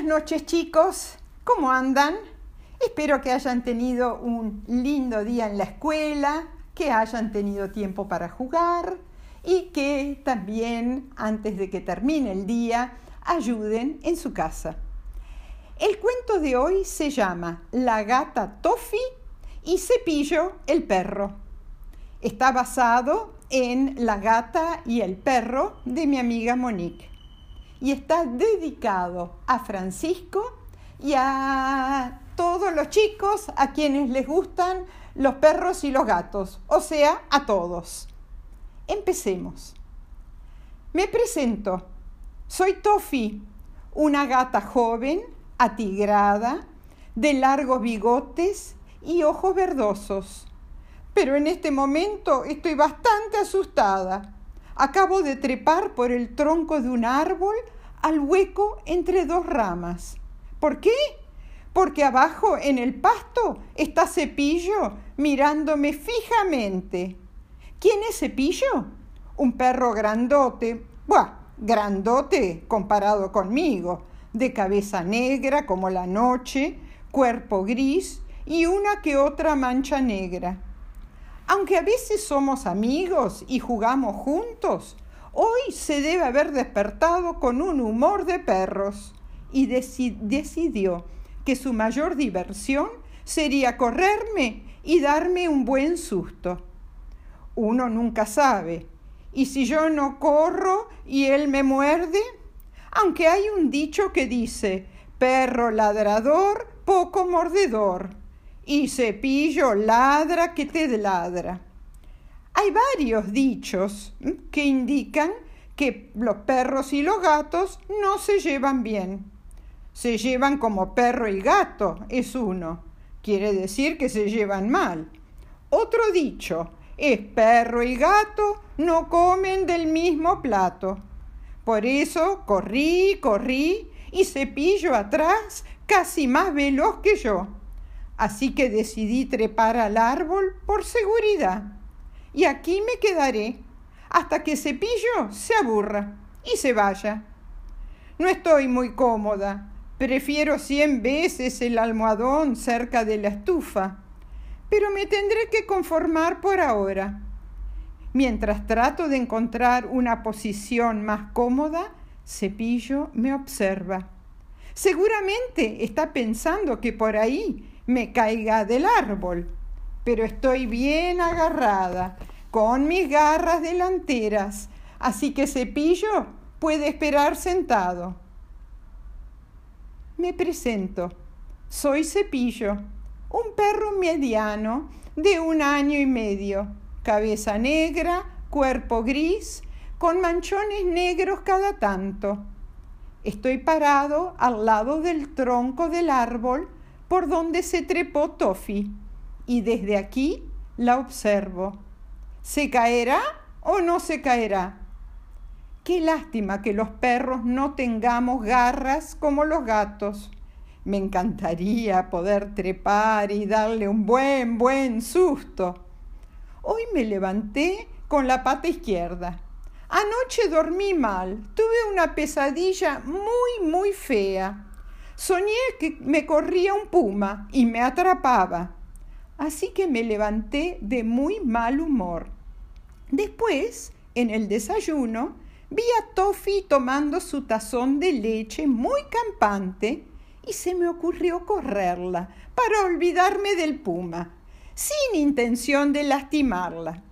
Buenas noches chicos, ¿cómo andan? Espero que hayan tenido un lindo día en la escuela, que hayan tenido tiempo para jugar y que también antes de que termine el día ayuden en su casa. El cuento de hoy se llama La gata Toffy y Cepillo el perro. Está basado en La gata y el perro de mi amiga Monique y está dedicado a Francisco y a todos los chicos a quienes les gustan los perros y los gatos, o sea, a todos. Empecemos. Me presento. Soy Tofi, una gata joven, atigrada, de largos bigotes y ojos verdosos. Pero en este momento estoy bastante asustada Acabo de trepar por el tronco de un árbol al hueco entre dos ramas. ¿Por qué? Porque abajo en el pasto está Cepillo mirándome fijamente. ¿Quién es Cepillo? Un perro grandote. Buah, grandote comparado conmigo, de cabeza negra como la noche, cuerpo gris y una que otra mancha negra. Aunque a veces somos amigos y jugamos juntos, hoy se debe haber despertado con un humor de perros y decidió que su mayor diversión sería correrme y darme un buen susto. Uno nunca sabe. ¿Y si yo no corro y él me muerde? Aunque hay un dicho que dice, perro ladrador, poco mordedor y cepillo ladra que te ladra. Hay varios dichos que indican que los perros y los gatos no se llevan bien. Se llevan como perro y gato, es uno. Quiere decir que se llevan mal. Otro dicho es perro y gato no comen del mismo plato. Por eso corrí, corrí y cepillo atrás casi más veloz que yo así que decidí trepar al árbol por seguridad. Y aquí me quedaré hasta que Cepillo se aburra y se vaya. No estoy muy cómoda, prefiero cien veces el almohadón cerca de la estufa, pero me tendré que conformar por ahora. Mientras trato de encontrar una posición más cómoda, Cepillo me observa. Seguramente está pensando que por ahí me caiga del árbol, pero estoy bien agarrada, con mis garras delanteras, así que Cepillo puede esperar sentado. Me presento. Soy Cepillo, un perro mediano de un año y medio, cabeza negra, cuerpo gris, con manchones negros cada tanto. Estoy parado al lado del tronco del árbol por donde se trepó Toffy y desde aquí la observo. ¿Se caerá o no se caerá? Qué lástima que los perros no tengamos garras como los gatos. Me encantaría poder trepar y darle un buen, buen susto. Hoy me levanté con la pata izquierda. Anoche dormí mal, tuve una pesadilla muy, muy fea. Soñé que me corría un puma y me atrapaba. Así que me levanté de muy mal humor. Después, en el desayuno, vi a Toffy tomando su tazón de leche muy campante y se me ocurrió correrla para olvidarme del puma, sin intención de lastimarla.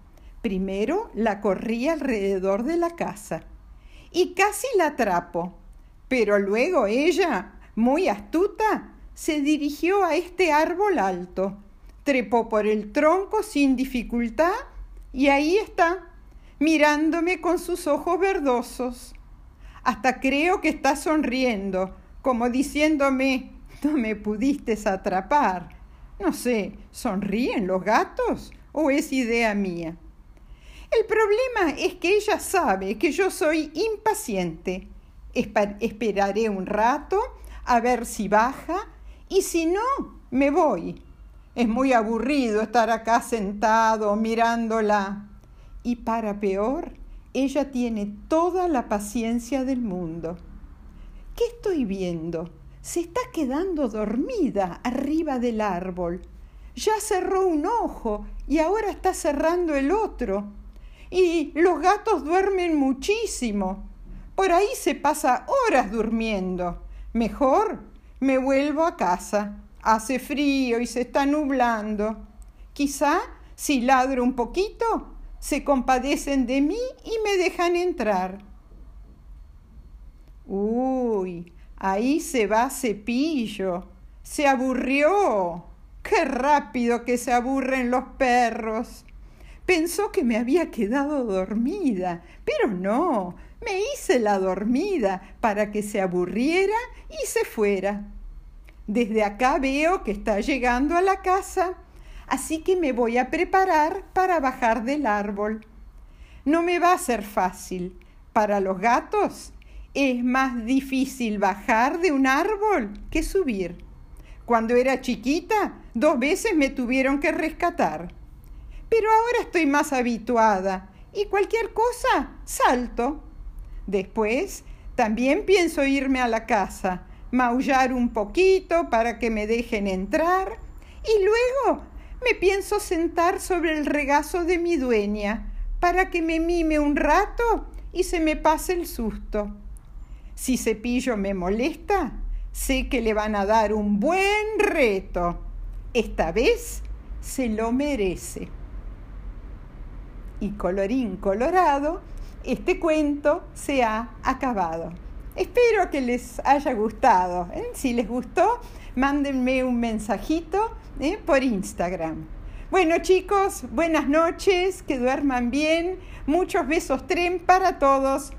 Primero la corrí alrededor de la casa y casi la atrapo, pero luego ella muy astuta, se dirigió a este árbol alto, trepó por el tronco sin dificultad y ahí está, mirándome con sus ojos verdosos. Hasta creo que está sonriendo, como diciéndome, no me pudiste atrapar. No sé, ¿sonríen los gatos o es idea mía? El problema es que ella sabe que yo soy impaciente. esperaré un rato a ver si baja y si no, me voy. Es muy aburrido estar acá sentado mirándola. Y para peor, ella tiene toda la paciencia del mundo. ¿Qué estoy viendo? se está quedando dormida arriba del árbol. Ya cerró un ojo y ahora está cerrando el otro. Y los gatos duermen muchísimo. Por ahí se pasa horas durmiendo. Mejor me vuelvo a casa. Hace frío y se está nublando. Quizá si ladro un poquito, se compadecen de mí y me dejan entrar. Uy, ahí se va Cepillo. Se aburrió. Qué rápido que se aburren los perros. Pensó que me había quedado dormida, pero no, me hice la dormida para que se aburriera y se fuera. Desde acá veo que está llegando a la casa, así que me voy a preparar para bajar del árbol. No me va a ser fácil. Para los gatos es más difícil bajar de un árbol que subir. Cuando era chiquita, dos veces me tuvieron que rescatar. Pero ahora estoy más habituada y cualquier cosa salto. Después, también pienso irme a la casa, maullar un poquito para que me dejen entrar y luego me pienso sentar sobre el regazo de mi dueña para que me mime un rato y se me pase el susto. Si Cepillo me molesta, sé que le van a dar un buen reto. Esta vez se lo merece. Y colorín colorado, este cuento se ha acabado. Espero que les haya gustado. ¿eh? Si les gustó, mándenme un mensajito ¿eh? por Instagram. Bueno chicos, buenas noches, que duerman bien. Muchos besos tren para todos.